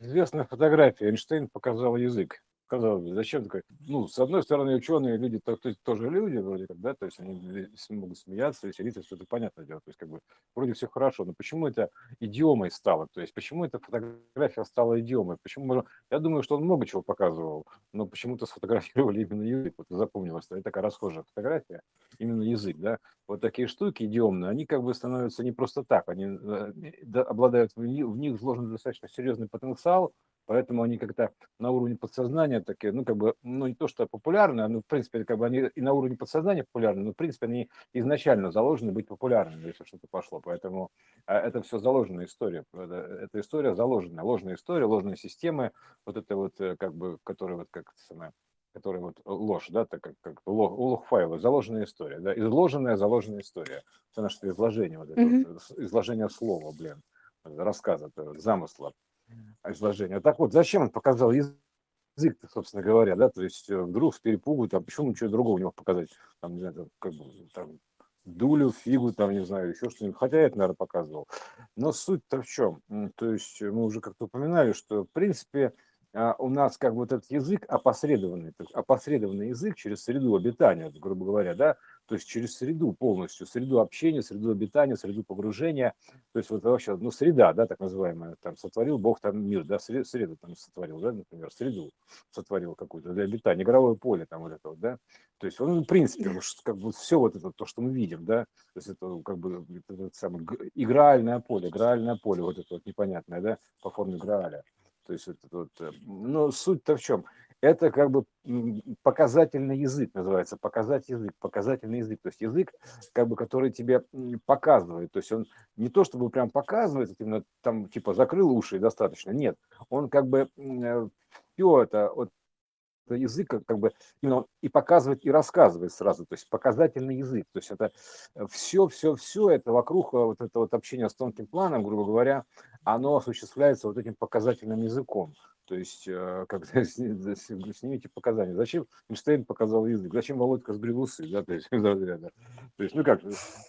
известная фотография. Эйнштейн показал язык казалось бы, зачем такой? Ну, с одной стороны, ученые люди то, то, тоже люди вроде как, да, то есть они могут смеяться, веселиться, все это понятно дело, то есть как бы вроде все хорошо, но почему это идиомой стало, то есть почему эта фотография стала идиомой, почему, я думаю, что он много чего показывал, но почему-то сфотографировали именно язык, вот запомнилось, это такая расхожая фотография, именно язык, да, вот такие штуки идиомные, они как бы становятся не просто так, они э, обладают, в них вложен достаточно серьезный потенциал, Поэтому они как-то на уровне подсознания такие, ну, как бы, ну, не то, что популярны, ну, в принципе, как бы они и на уровне подсознания популярны, но, в принципе, они изначально заложены быть популярными, если что-то пошло. Поэтому а, это все заложенная история. Это, это история заложенная, ложная история, ложные системы, вот это вот, э, как бы, которые вот, как самое, которая вот ложь, да, так как, как лог, лог файла, заложенная история, да, изложенная, заложенная история. Это наше изложение, вот это, mm-hmm. вот, изложение слова, блин, рассказа, замысла изложения. Так вот, зачем он показал язык? собственно говоря, да, то есть э, вдруг с перепугу, там, почему ничего другого не мог показать, там, не знаю, там, как бы, там, дулю, фигу, там, не знаю, еще что-нибудь, хотя я это, наверное, показывал. Но суть-то в чем? То есть мы уже как-то упоминали, что, в принципе, а, у нас как бы вот этот язык опосредованный, опосредованный язык через среду обитания, грубо говоря, да, то есть через среду полностью, среду общения, среду обитания, среду погружения, то есть вот вообще, ну, среда, да, так называемая, там, сотворил Бог там мир, да, среду там сотворил, да, например, среду сотворил какую-то для обитания, игровое поле там вот это вот, да, то есть он, в принципе, как бы все вот это, то, что мы видим, да, то есть это как бы это самое, игральное поле, игральное поле, вот это вот непонятное, да, по форме Грааля. То есть это вот, э, но суть-то в чем? Это как бы показательный язык называется, показать язык, показательный язык, то есть язык, как бы, который тебе показывает, то есть он не то чтобы прям показывает, именно там типа закрыл уши и достаточно, нет, он как бы все это вот язык как бы именно и показывает, и рассказывает сразу, то есть показательный язык, то есть это все, все, все это вокруг э, вот это вот общение с тонким планом, грубо говоря, оно осуществляется вот этим показательным языком. То есть, э, когда снимите показания, зачем? Эйнштейн показал язык, зачем Володька сбрил усы, да, то есть, то есть ну как,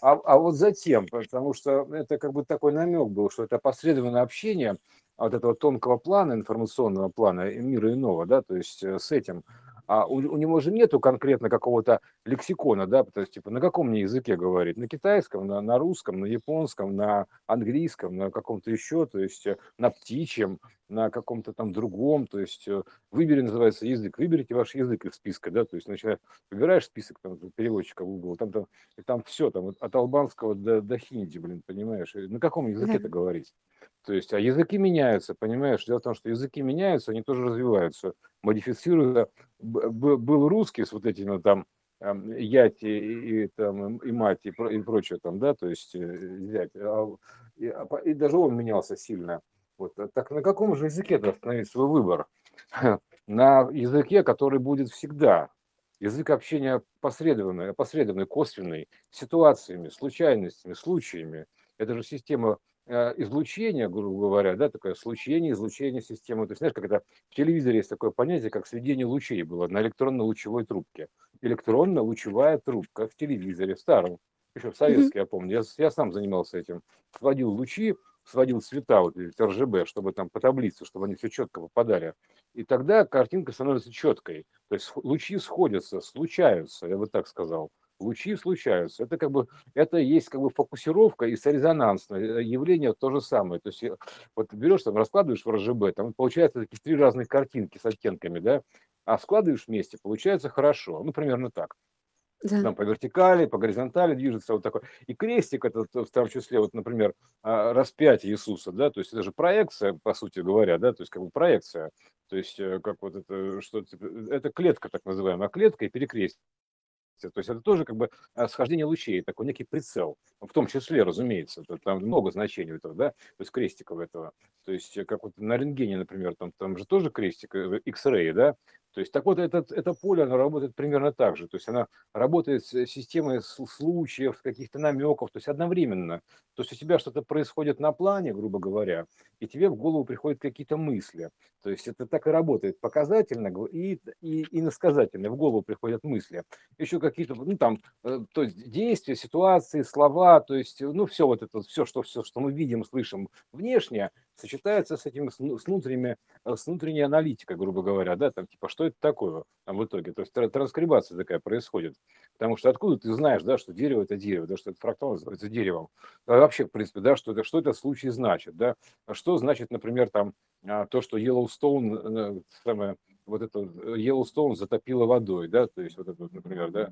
а, а вот затем, потому что это как бы такой намек был, что это посредственное общение от этого тонкого плана, информационного плана мира иного, да, то есть э, с этим а у, у него же нету конкретно какого-то лексикона, да, то есть, типа, на каком мне языке говорить? На китайском, на, на русском, на японском, на английском, на каком-то еще, то есть, э, на птичьем, на каком-то там другом, то есть, э, выбери, называется, язык, выберите ваш язык из списка, да, то есть, начинаешь, выбираешь список там, переводчика Google, там, там, там все, там, от албанского до, до хинди, блин, понимаешь, на каком языке это говорить? То есть, а языки меняются, понимаешь? Дело в том, что языки меняются, они тоже развиваются, модифицируются. Был русский с вот этими там яти и, и, там, и мать и, и прочее там, да, то есть взять. Э, и, а и даже он менялся сильно. Вот. А так на каком же языке остановить свой выбор? На языке, который будет всегда. Язык общения посредственный, опосредованный, косвенный, ситуациями, случайностями, случаями. Это же система Э, излучение, грубо говоря, да, такое случение, излучение системы. То есть, знаешь, как это в телевизоре есть такое понятие, как сведение лучей было на электронно-лучевой трубке. Электронно-лучевая трубка в телевизоре, в старом, еще в советский, я помню. Я, я сам занимался этим. Сводил лучи, сводил цвета, вот РЖБ, чтобы там по таблице, чтобы они все четко попадали. И тогда картинка становится четкой. То есть лучи сходятся, случаются, я бы так сказал лучи случаются. Это как бы, это есть как бы фокусировка и сорезонансное э, явление то же самое. То есть э, вот берешь там, раскладываешь в РЖБ, там получается такие три разные картинки с оттенками, да, а складываешь вместе, получается хорошо. Ну, примерно так. Да. Там по вертикали, по горизонтали движется вот такой. И крестик этот в том числе, вот, например, а, распятие Иисуса, да, то есть это же проекция, по сути говоря, да, то есть как бы проекция, то есть э, как вот это, что это клетка так называемая, клетка и перекрестие. То есть это тоже как бы а, схождение лучей, такой некий прицел, в том числе, разумеется, там много значений этого, да, то есть крестиков этого. То есть э, как вот на рентгене, например, там, там же тоже крестик, э, X-ray, да, то есть так вот этот, это поле, оно работает примерно так же. То есть она работает с системой случаев, каких-то намеков, то есть одновременно. То есть у тебя что-то происходит на плане, грубо говоря, и тебе в голову приходят какие-то мысли. То есть это так и работает показательно и, и, и насказательно. В голову приходят мысли. Еще какие-то, ну там, э, то есть действия, ситуации, слова, то есть, ну все вот это, все, что, все, что мы видим, слышим внешне, сочетается с этим, с, ну, внутренними, э, с внутренней аналитикой, грубо говоря, да, там, типа, что это такое там, в итоге, то есть транскрибация такая происходит, потому что откуда ты знаешь, да, что дерево это дерево, да, что это фрактал называется деревом, а вообще, в принципе, да, что это, что это в случае значит, да, а что значит, например, там, а, то, что Yellowstone, э, самое, вот это Yellowstone затопило водой, да, то есть вот это, например, да,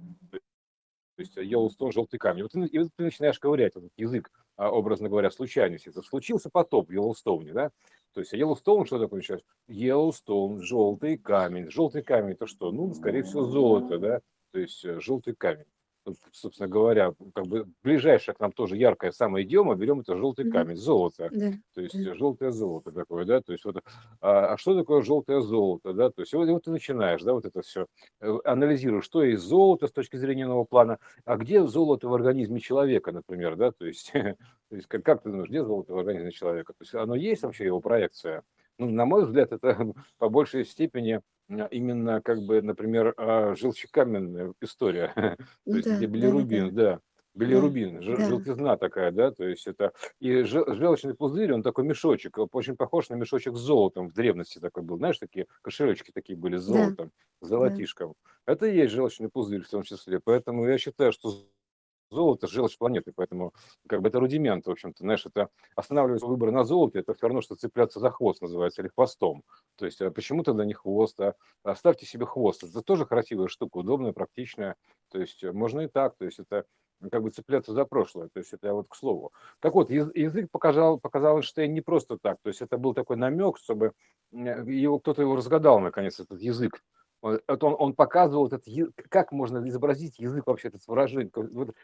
то есть Йеллоустон, желтый камень. Вот и вот ты начинаешь ковырять этот язык, а, образно говоря, случайности. Это случился потоп в Йеллоустоуне, да? То есть Йеллоустоун, что такое сейчас? Йеллоустоун, желтый камень. Желтый камень это что? Ну, скорее всего, золото, да? То есть э, желтый камень собственно говоря, как бы ближайшая к нам тоже яркая самая идиома, берем это желтый камень, золото, да. то есть да. желтое золото такое, да, то есть вот, а, а что такое желтое золото, да, то есть вот, вот ты начинаешь, да, вот это все, э, анализируешь, что есть золото с точки зрения нового плана, а где золото в организме человека, например, да, то есть, то есть как, как ты думаешь, где золото в организме человека, то есть оно есть вообще его проекция, ну, на мой взгляд, это по большей степени именно, как бы, например, а, желчекаменная история, то есть где билирубин, да, билирубин, да, желтизна такая, да, то есть это, и желчный пузырь, он такой мешочек, очень похож на мешочек с золотом в древности такой был, знаешь, такие кошелечки такие были с золотом, с золотишком. Это и есть желчный пузырь в том числе, поэтому я считаю, что золото – желчь планеты, поэтому как бы это рудимент, в общем-то, знаешь, это останавливать выбор на золоте, это все равно, что цепляться за хвост называется, или хвостом. То есть а почему тогда не хвост, а оставьте себе хвост. Это тоже красивая штука, удобная, практичная. То есть можно и так, то есть это как бы цепляться за прошлое, то есть это вот к слову. Так вот, язык показал, показал Эйнштейн не просто так, то есть это был такой намек, чтобы его кто-то его разгадал, наконец, этот язык, это он, он показывал этот, как можно изобразить язык вообще, это выражение. Вот,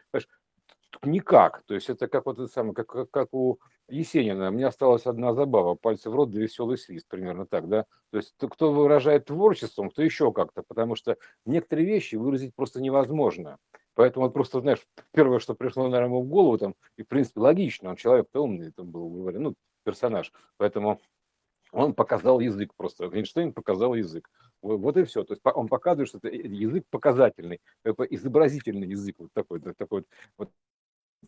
никак. То есть это как вот это самое, как, как у Есенина. Мне осталась одна забава, пальцы в рот, да веселый свист, примерно так, да. То есть кто выражает творчеством, кто еще как-то, потому что некоторые вещи выразить просто невозможно. Поэтому вот просто, знаешь, первое, что пришло, наверное, в голову, там, и, в принципе, логично, он человек-то умный, там был, говорю, ну, персонаж. Поэтому он показал язык просто. Эйнштейн показал язык. Вот и все. То есть он показывает, что это язык показательный, изобразительный язык, вот такой, такой вот,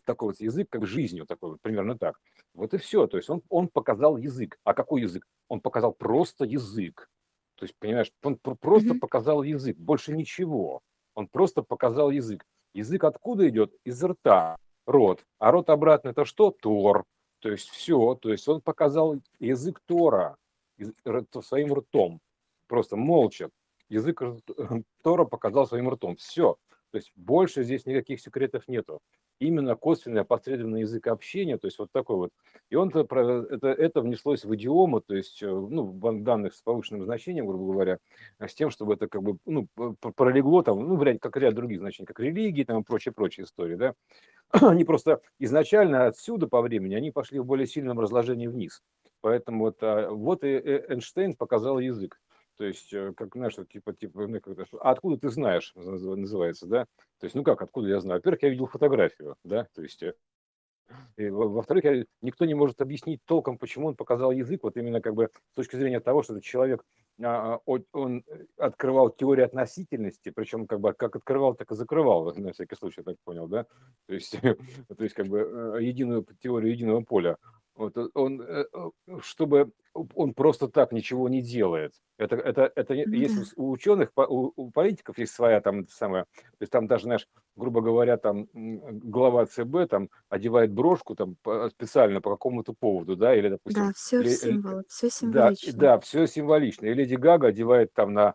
такой вот язык, как жизнью, такой вот, примерно так. Вот и все. То есть он, он показал язык. А какой язык? Он показал просто язык. То есть, понимаешь, он просто mm-hmm. показал язык, больше ничего. Он просто показал язык. Язык откуда идет? Из рта, рот. А рот обратно это что? Тор. То есть все. То есть он показал язык Тора своим ртом просто молча. Язык Тора показал своим ртом. Все. То есть больше здесь никаких секретов нету. Именно косвенный опосредованный язык общения, то есть вот такой вот. И он это, это, это внеслось в идиому, то есть э, ну, данных с повышенным значением, грубо говоря, с тем, чтобы это как бы ну, пролегло там, ну, вряд как ряд других значений, как религии там и прочие-прочие истории, да. Они просто изначально отсюда по времени, они пошли в более сильном разложении вниз. Поэтому вот, а, вот и Эйнштейн показал язык. То есть, э, как, знаешь, типа, типа, ну, как а откуда ты знаешь, называется, да? То есть, ну как, откуда я знаю? Во-первых, я видел фотографию, да, то есть, э, во-вторых, никто не может объяснить толком, почему он показал язык, вот именно как бы с точки зрения того, что этот человек, а, он открывал теорию относительности, причем как бы как открывал, так и закрывал, на всякий случай, так понял, да? То есть, то есть как бы э, единую теорию единого поля. Вот он, чтобы он просто так ничего не делает. Это, это, это ну если у ученых, у, у политиков есть своя там самая, то есть там даже, знаешь, грубо говоря, там глава ЦБ там одевает брошку там специально по какому-то поводу, да, или допустим. Да, все или, символ, все символично. Да, да, все символично. И Леди Гага одевает там на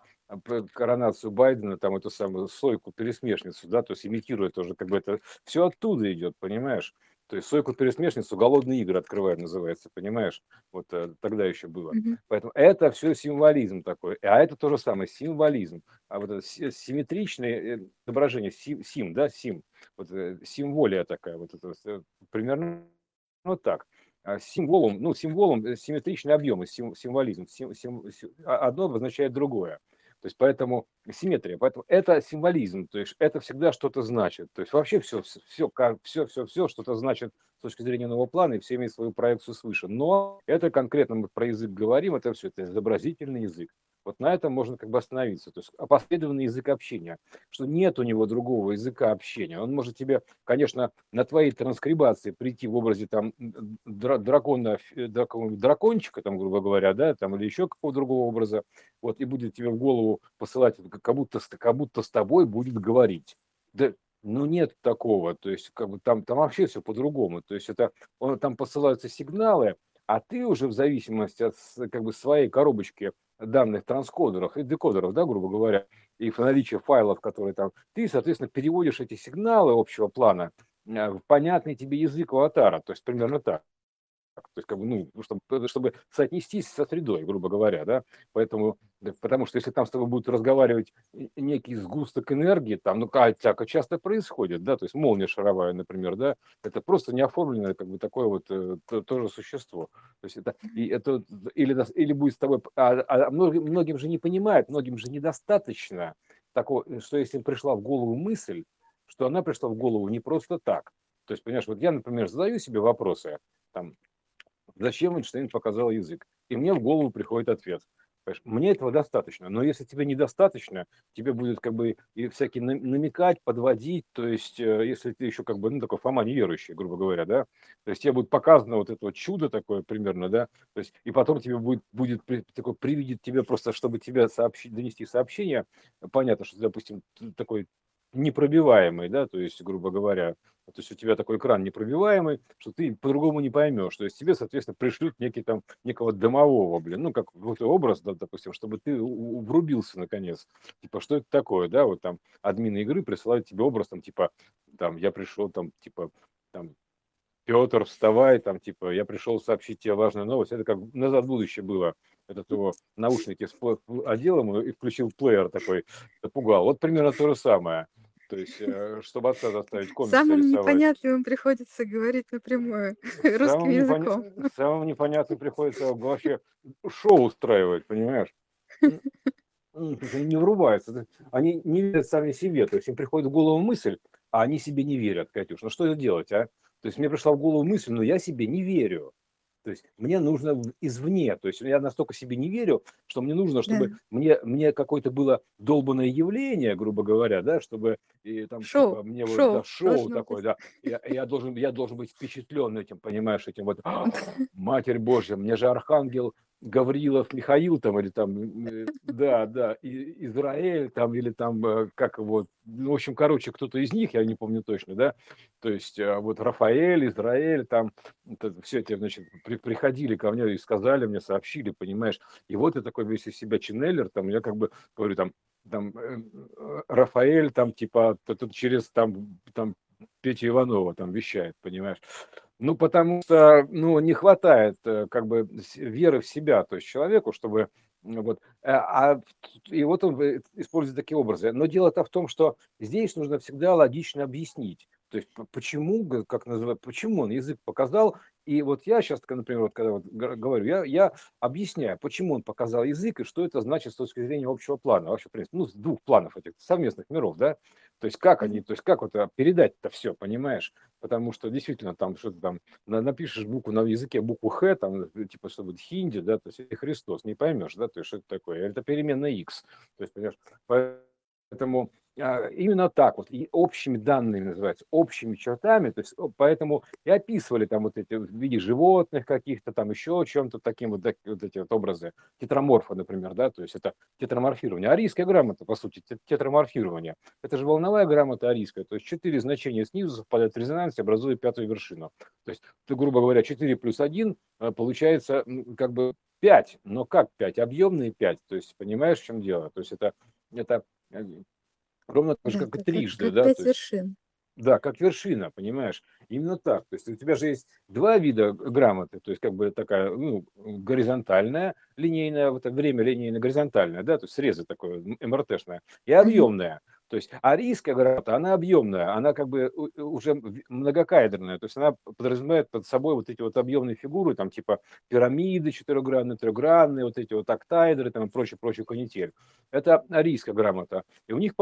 коронацию Байдена, там эту самую сойку пересмешницу, да, то есть имитирует тоже, как бы это все оттуда идет, понимаешь? То есть сойку пересмешницу голодные игры открывает, называется, понимаешь? Вот э, тогда еще было. Mm-hmm. Поэтому это все символизм такой. А это то же самое, символизм. А вот это симметричное э, отображение, сим, сим да, сим, вот э, символия такая, вот это примерно вот так. А символом, ну, символом симметричный объем, сим, символизм. Сим, сим, сим, а одно обозначает другое. То есть поэтому симметрия, поэтому это символизм, то есть это всегда что-то значит. То есть вообще все, все, все, все, все что-то значит с точки зрения нового плана, и все имеют свою проекцию свыше. Но это конкретно мы про язык говорим, это все, это изобразительный язык. Вот на этом можно как бы остановиться. То есть опосредованный язык общения, что нет у него другого языка общения. Он может тебе, конечно, на твоей транскрибации прийти в образе там дракона, дракончика, там, грубо говоря, да, там, или еще какого другого образа, вот, и будет тебе в голову посылать, как будто, как будто с тобой будет говорить. Да, ну нет такого, то есть как бы там, там вообще все по-другому, то есть это он, там посылаются сигналы, а ты уже в зависимости от как бы своей коробочки данных транскодеров и декодеров, да, грубо говоря, и в наличии файлов, которые там, ты, соответственно, переводишь эти сигналы общего плана э, в понятный тебе язык аватара, то есть примерно так. То есть, как бы, ну, чтобы, чтобы соотнестись со средой, грубо говоря, да. Поэтому, потому что если там с тобой будет разговаривать некий сгусток энергии, там, ну, как всяко часто происходит, да, то есть молния шаровая, например, да, это просто неоформленное, как бы, такое вот э, то, тоже существо. То есть это, и это или, или будет с тобой, а, а многим, многим же не понимают, многим же недостаточно такого, что если пришла в голову мысль, что она пришла в голову не просто так. То есть, понимаешь, вот я, например, задаю себе вопросы, там, зачем Эйнштейн показал язык. И мне в голову приходит ответ. Мне этого достаточно. Но если тебе недостаточно, тебе будет как бы и всякие намекать, подводить. То есть, э, если ты еще как бы, ну, такой Фома неверующий, грубо говоря, да, то есть тебе будет показано вот это вот чудо такое примерно, да, то есть, и потом тебе будет, будет такой, привидит тебе просто, чтобы тебе сообщить, донести сообщение. Понятно, что, допустим, такой непробиваемый, да, то есть, грубо говоря, то есть у тебя такой экран непробиваемый, что ты по-другому не поймешь. То есть тебе, соответственно, пришлют некий там некого домового, блин, ну, как вот образ, да, допустим, чтобы ты врубился наконец. Типа, что это такое, да, вот там админы игры присылают тебе образ, там, типа, там, я пришел, там, типа, там, Петр, вставай, там, типа, я пришел сообщить тебе важную новость. Это как назад в будущее было. Этот его наушники одел ему и включил плеер такой, напугал. Вот примерно то же самое. То есть, э, чтобы отца заставить комиксы Самым рисовать. непонятливым приходится говорить напрямую русским Самым, непоня... языком. Самым непонятным приходится вообще шоу устраивать, понимаешь? Не врубаются. Они не верят сами себе. То есть им приходит в голову мысль, а они себе не верят, Катюш. Ну что это делать, а? То есть мне пришла в голову мысль, но я себе не верю. То есть мне нужно извне, то есть я настолько себе не верю, что мне нужно, чтобы да. мне, мне какое-то было долбанное явление, грубо говоря, да, чтобы и, там, шоу, типа, мне шоу, вот, да, шоу такое, быть. да, я, я, должен, я должен быть впечатлен этим, понимаешь, этим вот, Матерь Божья, мне же Архангел Гаврилов Михаил там или там, э, да, да, Израиль там или там, э, как вот, ну, в общем, короче, кто-то из них, я не помню точно, да, то есть э, вот Рафаэль, Израиль, там, все эти, значит, при, приходили ко мне и сказали мне, сообщили, понимаешь, и вот я такой весь из себя ченнелер, там, я как бы говорю, там, там, Рафаэль, там, типа, тут через, там, там, Петя Иванова там вещает, понимаешь, ну, потому что, ну, не хватает э, как бы веры в себя, то есть человеку, чтобы вот, э, а, и вот он использует такие образы. Но дело-то в том, что здесь нужно всегда логично объяснить. То есть почему, как называют, почему он язык показал. И вот я сейчас, например, вот когда вот говорю, я, я объясняю, почему он показал язык и что это значит с точки зрения общего плана, вообще, в принципе, ну, с двух планов этих совместных миров, да. То есть как они, то есть как вот передать это все, понимаешь? Потому что действительно там что-то там напишешь букву на языке, букву Х, там типа что будет хинди, да, то есть и Христос, не поймешь, да, то есть что это такое. Это переменная X. То есть, понимаешь, поэтому а, именно так вот, и общими данными называется, общими чертами, то есть поэтому и описывали там вот эти в виде животных каких-то, там еще чем-то таким вот, вот эти вот образы, тетраморфа, например, да, то есть это тетраморфирование. Арийская грамота, по сути, тетраморфирование. Это же волновая грамота арийская, то есть четыре значения снизу совпадают в резонансе, образуя пятую вершину. То есть, ты, грубо говоря, 4 плюс 1 э, получается как бы 5, но как 5? Объемные 5, то есть понимаешь, в чем дело? То есть это, это э, Ровно так же, Да, как и трижды, как да, пять вершин. да, как вершина, понимаешь? Именно так. То есть у тебя же есть два вида грамоты, то есть как бы такая, ну, горизонтальная, линейная, вот время линейно горизонтальная, да, то есть срезы такое, МРТшная, и объемная. То есть арийская грамота, она объемная, она как бы у- уже многокадренная, то есть она подразумевает под собой вот эти вот объемные фигуры, там типа пирамиды четырехгранные, трехгранные, вот эти вот октайдеры там и прочее, прочее канитель. Это арийская грамота. И у них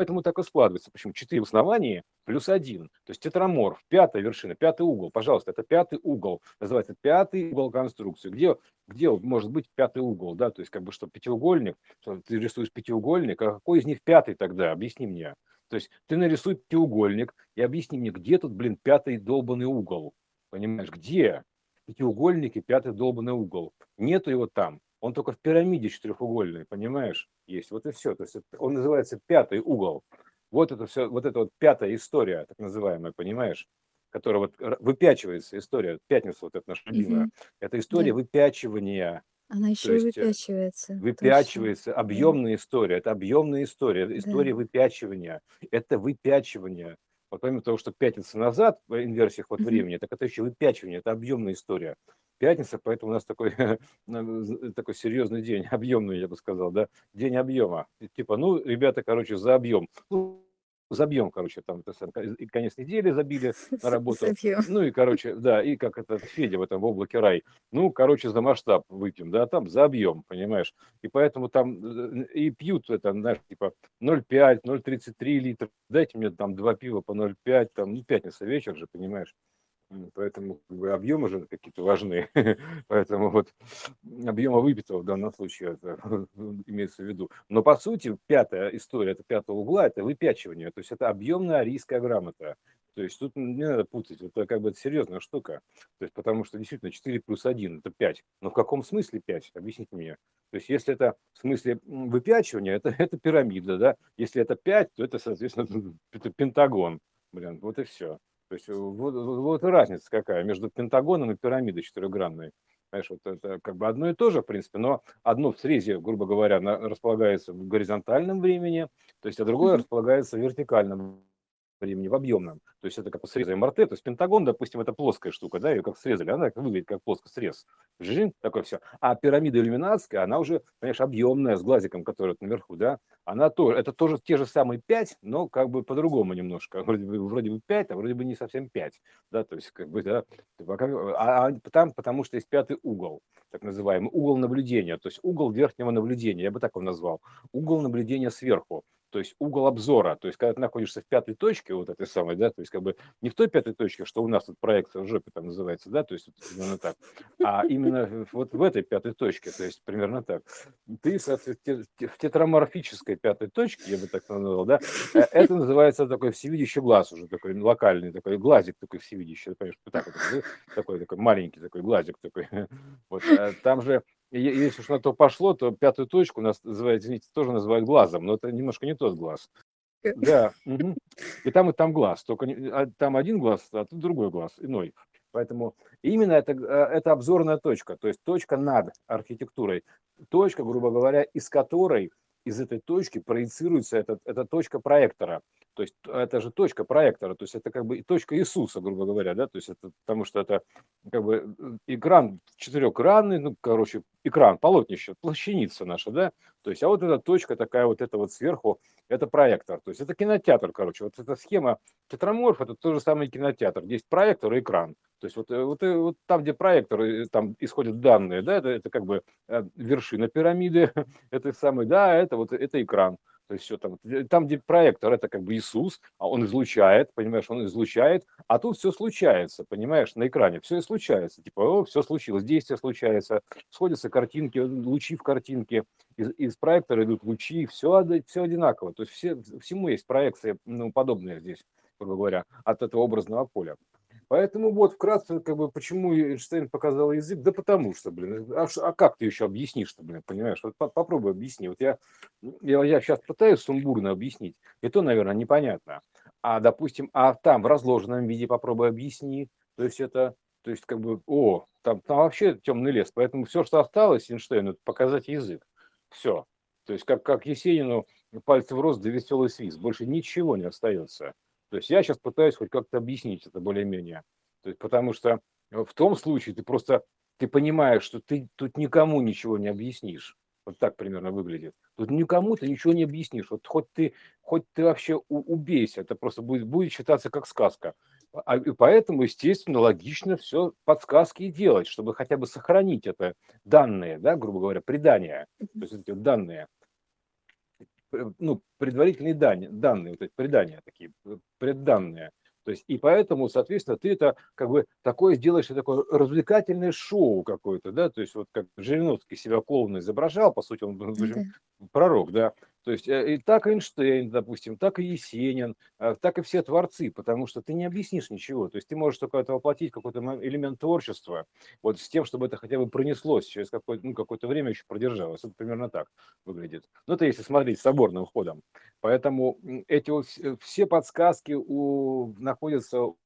Поэтому так и складывается. Почему? 4 в основании плюс 1. То есть тетраморф, пятая вершина, пятый угол. Пожалуйста, это пятый угол. Называется пятый угол конструкции. Где, где может быть пятый угол? Да? То есть как бы что пятиугольник, что ты рисуешь пятиугольник, а какой из них пятый тогда? Объясни мне. То есть ты нарисуй пятиугольник и объясни мне, где тут, блин, пятый долбанный угол. Понимаешь, где? В пятиугольнике пятый долбанный угол. Нету его там. Он только в пирамиде четырехугольный, понимаешь? Есть. Вот и все. То есть он называется пятый угол. Вот это все, вот это вот пятая история, так называемая, понимаешь? Которая вот выпячивается история, пятница вот эта наша любимая. Угу. Это история да. выпячивания. Она еще и выпячивается. Выпячивается. Точно. Объемная история. Это объемная история. История да. выпячивания. Это выпячивание. Вот помимо того, что пятница назад в инверсиях вот времени, так это еще выпячивание, это объемная история пятница, поэтому у нас такой, такой серьезный день, объемный, я бы сказал, да, день объема. Типа, ну, ребята, короче, за объем. Ну, забьем, короче, там и конец недели забили на работу. Забьем. Ну и, короче, да, и как это Федя в этом в облаке рай. Ну, короче, за масштаб выпьем, да, там за объем, понимаешь. И поэтому там и пьют это, знаешь, типа 0,5, 0,33 литра. Дайте мне там два пива по 0,5, там, ну, пятница вечер же, понимаешь. Поэтому как бы, объемы же какие-то важны. Поэтому вот объема выпитого в данном случае это имеется в виду. Но по сути пятая история, это пятого угла, это выпячивание. То есть это объемная арийская грамота. То есть тут не надо путать, это как бы серьезная штука. То есть потому что действительно 4 плюс 1 это 5. Но в каком смысле 5? Объясните мне. То есть если это в смысле выпячивания, это, это пирамида, да? Если это 5, то это, соответственно, это пентагон. Блин, вот и все. То есть вот, вот разница какая между пентагоном и пирамидой четырехгранной. Понимаешь, вот это как бы одно и то же, в принципе, но одно в срезе, грубо говоря, на, располагается в горизонтальном времени, то есть, а другое располагается в вертикальном времени, в объемном. То есть это как среза МРТ, то есть пентагон, допустим, это плоская штука, да, ее как срезали, она выглядит как плоский срез. Жин, такое все. А пирамида иллюминатская, она уже, конечно, объемная, с глазиком, который наверху, да, она тоже, это тоже те же самые 5, но как бы по-другому немножко. Вроде бы, вроде бы 5, а вроде бы не совсем 5, да, то есть как бы, да, а, а там, потому что есть пятый угол, так называемый угол наблюдения, то есть угол верхнего наблюдения, я бы так его назвал, угол наблюдения сверху то есть угол обзора, то есть когда ты находишься в пятой точке, вот этой самой, да, то есть как бы не в той пятой точке, что у нас тут проекция в жопе там называется, да, то есть именно так, а именно вот в этой пятой точке, то есть примерно так. Ты, соответственно, в тетраморфической пятой точке, я бы так назвал, да, э, это называется такой всевидящий глаз уже, такой локальный, такой глазик такой всевидящий, понимаешь, так вот, такой, такой маленький такой глазик такой. Вот, э, там же если уж на то пошло, то пятую точку нас называют, извините, тоже называют глазом, но это немножко не тот глаз. Э. Да. Угу. И там, и там глаз. Только а, там один глаз, а тут другой глаз, иной. Поэтому именно это, э, это обзорная точка, то есть точка над архитектурой. Точка, грубо говоря, из которой, из этой точки проецируется эта, эта точка проектора. То есть это же точка проектора, то есть это как бы точка Иисуса, грубо говоря, да, то есть это потому что это как бы э, экран четырехэкранный, ну, короче, экран, полотнище, плащаница наша, да, то есть, а вот эта точка такая вот это вот сверху, это проектор, то есть это кинотеатр, короче, вот эта схема тетраморф, это тот же самый кинотеатр, есть проектор и экран, то есть вот, э, вот, э, вот там, где проектор, там исходят данные, да, это, это как бы вершина пирамиды, это самый, да, это вот это экран, то есть все там, э, там, где проектор, это как бы Иисус, а он излучает, понимаешь, он излучает, а тут все случается, понимаешь, на экране все и случается, типа, о, все случилось, действие случается, сходятся картинки, лучи в картинке, из, из проектора идут лучи, все, все одинаково, то есть все, всему есть проекция, ну, подобная здесь, грубо говоря, от этого образного поля. Поэтому вот вкратце, как бы, почему Эйнштейн показал язык, да потому что, блин, а, а как ты еще объяснишь-то, блин, понимаешь? Вот попробуй объясни. Вот я, я, я сейчас пытаюсь сумбурно объяснить, и то, наверное, непонятно. А, допустим, а там в разложенном виде попробуй объясни. То есть это, то есть как бы, о, там, там вообще темный лес. Поэтому все, что осталось Эйнштейну, это показать язык. Все. То есть как, как Есенину пальцы в рост да веселый свист. Больше ничего не остается. То есть я сейчас пытаюсь хоть как-то объяснить это более-менее. То есть, потому что в том случае ты просто ты понимаешь, что ты тут никому ничего не объяснишь. Вот так примерно выглядит. Тут никому ты ничего не объяснишь. Вот хоть ты, хоть ты вообще убейся, это просто будет, будет считаться как сказка. А, и поэтому, естественно, логично все подсказки и делать, чтобы хотя бы сохранить это данные, да, грубо говоря, предания, то есть эти данные. Ну, предварительные данные, данные, вот эти предания такие, предданные. То есть, и поэтому, соответственно, ты это как бы такое сделаешь, такое развлекательное шоу какое-то, да, то есть вот как Жириновский себя клоуна изображал, по сути, он был Да. пророк, да, то есть э, и так Эйнштейн, допустим, так и Есенин, э, так и все творцы, потому что ты не объяснишь ничего, то есть ты можешь только это воплотить, какой-то элемент творчества, вот с тем, чтобы это хотя бы пронеслось, через какое-то, ну, какое-то время еще продержалось, это примерно так выглядит. Ну, это если смотреть соборным ходом. Поэтому эти вот все подсказки у, находятся у,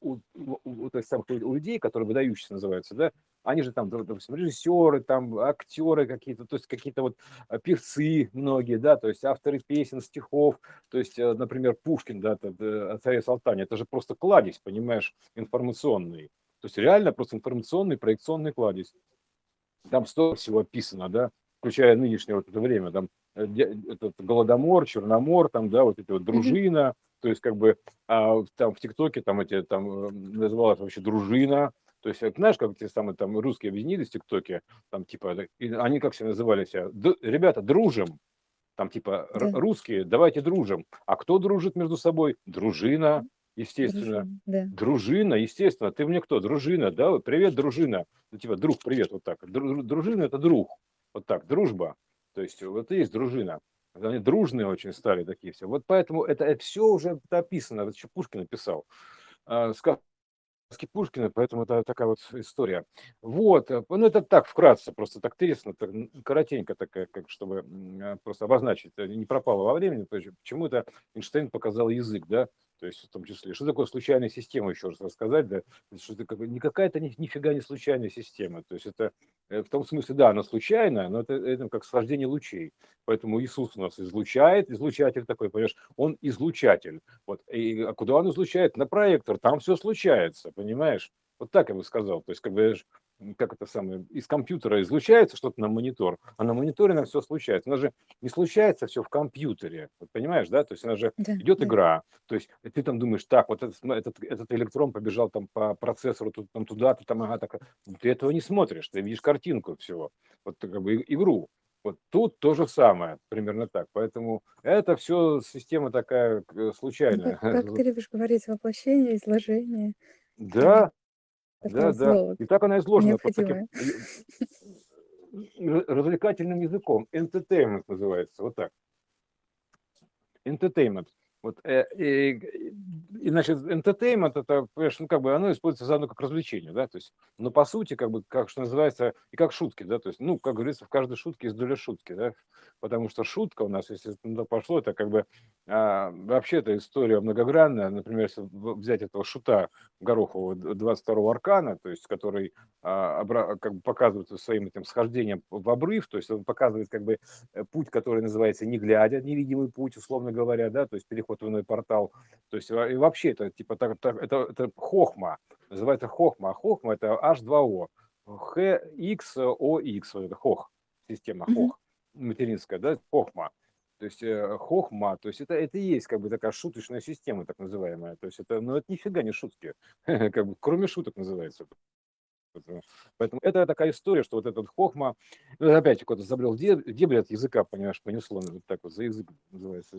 у, у, у, у людей, которые выдающиеся называются, да, они же там, допустим, режиссеры, там, актеры какие-то, то есть какие-то вот э, певцы многие, да, то есть авторы песен, стихов, то есть, э, например, Пушкин, да, о царе Салтане, это же просто кладезь, понимаешь, информационный, то есть реально просто информационный, проекционный кладезь. Там столько всего описано, да, включая нынешнее вот это время, там э, этот Голодомор, Черномор, там, да, вот эта вот дружина, то есть как бы а, там в ТикТоке там эти там называлось вообще дружина, то есть, знаешь, как те самые там русские объединились в ТикТоке, там типа, они как все называли себя, ребята, дружим, там типа да. русские, давайте дружим. А кто дружит между собой? Дружина, естественно. Дружина, да. дружина, естественно. Ты мне кто? Дружина, да? Привет, дружина. Ну, типа, друг, привет, вот так. Дружина – это друг. Вот так, дружба. То есть, вот и есть дружина. Они дружные очень стали такие все. Вот поэтому это, это все уже описано. Это еще Пушкин написал. А, сказки Пушкина, поэтому это такая вот история. Вот, э, ну это так вкратце, просто так интересно, так, коротенько такая, как чтобы а, просто обозначить, э, не пропало во времени, почему это Эйнштейн показал язык, да, то есть в том числе. Что такое случайная система, еще раз рассказать, да, что это как бы не какая-то ни, нифига не случайная система, то есть это э, в том смысле, да, она случайная, но это, это как схождение лучей, поэтому Иисус у нас излучает, излучатель такой, понимаешь, он излучатель, вот, и а куда он излучает? На проектор, там все случается, понимаешь, вот так я бы сказал, то есть как бы как это самое, из компьютера излучается что-то на монитор, а на мониторе на все случается. Она же не случается все в компьютере, вот понимаешь, да? То есть она же да, идет да. игра, то есть ты там думаешь, так, вот этот, этот, этот электрон побежал там по процессору тут, там туда, ты там, ага, так, ты этого не смотришь, ты видишь картинку всего, вот как бы игру. Вот тут то же самое, примерно так. Поэтому это все система такая э, случайная. Ну, как, как ты любишь говорить, воплощение, изложение. Да, да, да. И так она изложена под таким развлекательным языком. Entertainment называется, вот так. Entertainment. Вот, э, и, и, значит, entertainment, это, понимаешь, ну, как бы оно используется заодно как развлечение, да, то есть, но по сути, как бы, как что называется, и как шутки, да, то есть, ну, как говорится, в каждой шутке есть доля шутки, да, потому что шутка у нас, если туда пошло, это как бы, а, вообще эта история многогранная, например, если взять этого шута Горохова 22-го аркана, то есть, который а, как бы показывает своим этим схождением в обрыв, то есть, он показывает как бы э, путь, который называется не глядя, невидимый путь, условно говоря, да, то есть, переход иной портал. То есть и вообще это типа так, так, это, это хохма, называется хохма, а хохма это H2O, HXOX, вот это хох, система хох, материнская, да, хохма. То есть э, хохма, то есть это, это и есть как бы такая шуточная система, так называемая. То есть это, ну это нифига не шутки, как бы кроме шуток называется. Поэтому это такая история, что вот этот хохма, ну, опять куда-то забрел дебри от языка, понимаешь, понесло, вот так вот за язык называется,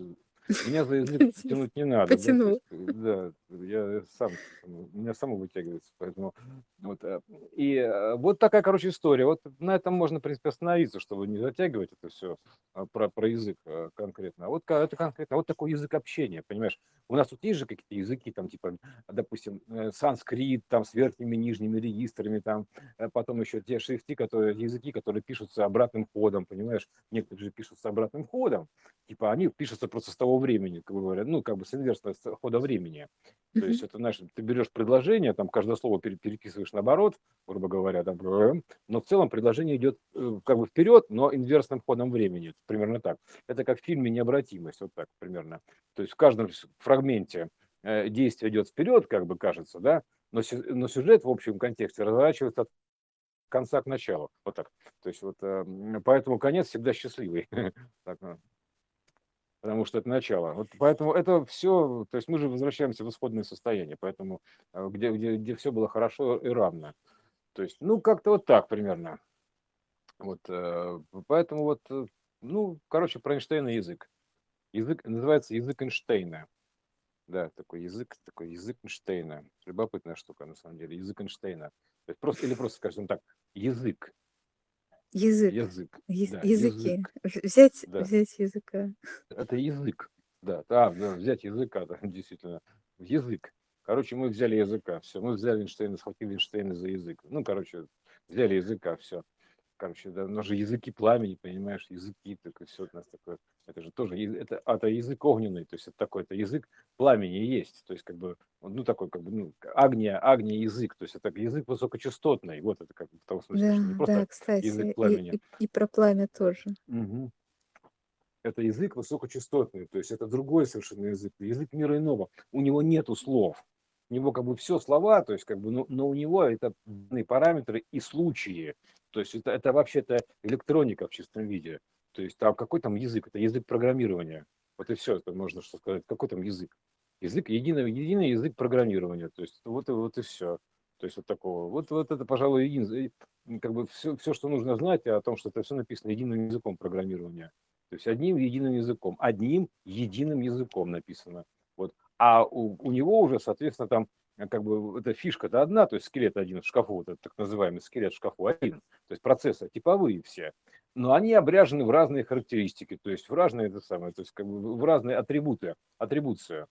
меня за язык тянуть не надо. Потянул. Да, да, я сам, меня само вытягивается, поэтому вот. Э, и э, вот такая, короче, история. Вот на этом можно, в принципе, остановиться, чтобы не затягивать это все а, про, про язык э, конкретно. А вот это конкретно, вот такой язык общения, понимаешь? У нас тут есть же какие-то языки, там, типа, допустим, санскрит, там, с верхними и нижними регистрами, там, потом еще те шрифты, которые, языки, которые пишутся обратным ходом, понимаешь? Некоторые же пишутся обратным ходом, типа, они пишутся просто с того времени, как бы говоря, ну, как бы с инверсного хода времени. То есть это, знаешь, ты берешь предложение, там каждое слово переписываешь наоборот, грубо говоря, там, но в целом предложение идет э, как бы вперед, но инверсным ходом времени, примерно так. Это как в фильме «Необратимость», вот так примерно. То есть в каждом фрагменте э, действие идет вперед, как бы кажется, да, но, но сюжет в общем контексте разворачивается от конца к началу, вот так. То есть вот э, поэтому конец всегда счастливый. потому что это начало. Вот поэтому это все, то есть мы же возвращаемся в исходное состояние, поэтому э, где, где, где все было хорошо и равно. То есть, ну, как-то вот так примерно. Вот, поэтому вот, Ну, короче, про Эйнштейна язык. Язык называется язык Эйнштейна. Да, такой язык, такой язык Эйнштейна. Любопытная штука, на самом деле. Язык Эйнштейна. То есть просто, или просто, скажем так, язык. Язык. Язык. Яз- Да, языки. язык. Взять, Да. взять языка. Это язык. Да, да, да, взять языка, да, действительно. Язык. Короче, мы взяли языка, все. Мы взяли Эйнштейна, схватили Эйнштейна за язык. Ну, короче, взяли языка, все. Короче, да, у нас же языки пламени, понимаешь, языки, так и все у нас такое. Это же тоже, это, а, это язык огненный, то есть это такой, это язык пламени есть, то есть как бы, ну такой как бы, ну, агния, агния язык, то есть это язык высокочастотный, вот это как бы в том смысле, Да, что не просто да, кстати. язык И, пламени. и- и про пламя тоже. Мгм. Это язык высокочастотный, то есть это другой совершенно язык, язык мира иного. У него нету слов. У него как бы все слова, то есть как бы, но, но у него это параметры и случаи. То есть это, это вообще-то электроника в чистом виде. То есть там какой там язык? Это язык программирования. Вот и все, это можно что сказать. Какой там язык? Язык, единый, единый язык программирования. То есть вот, и- вот и все. То есть вот такого. Вот, вот это, пожалуй, един, как бы все, все, что нужно знать о том, что это все написано единым языком программирования. То есть одним единым языком, одним единым языком написано. А у, у него уже, соответственно, там э, как бы эта фишка-то одна, то есть скелет один в шкафу, вот этот так называемый скелет в шкафу один, то есть процессы типовые все, но они обряжены в разные характеристики, то есть в разные это самое, то есть как бы в разные атрибуты, атрибуцию,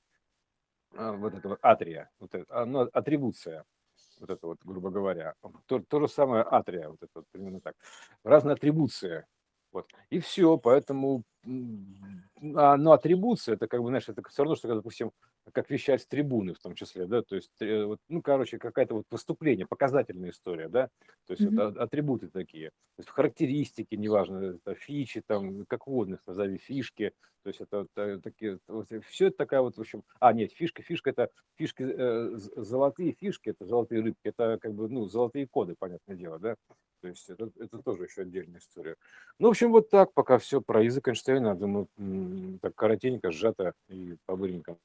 а, вот это вот атрия, вот это, а, ну, атрибуция, вот это вот, грубо говоря, то, то же самое атрия, вот это вот примерно так, разная атрибуция, вот. И все, поэтому, а, ну, атрибуция, это как бы, знаешь, это все равно, что, допустим, как вещать с трибуны в том числе, да, то есть, э, вот, ну, короче, какая-то вот выступление, показательная история, да, то есть Мгм. вот а- атрибуты такие, то есть характеристики, неважно, это фичи, там, как угодно назови, фишки, то есть это вот, э, такие, все это такая вот, в общем, а, нет, фишка, фишка это, фишки, э, золотые фишки, это золотые рыбки, это как бы, ну, золотые коды, понятное дело, да, то есть это, это тоже еще отдельная история. Ну, в общем, вот так пока все про язык Эйнштейна, думаю, так коротенько, сжато и по-быренькому.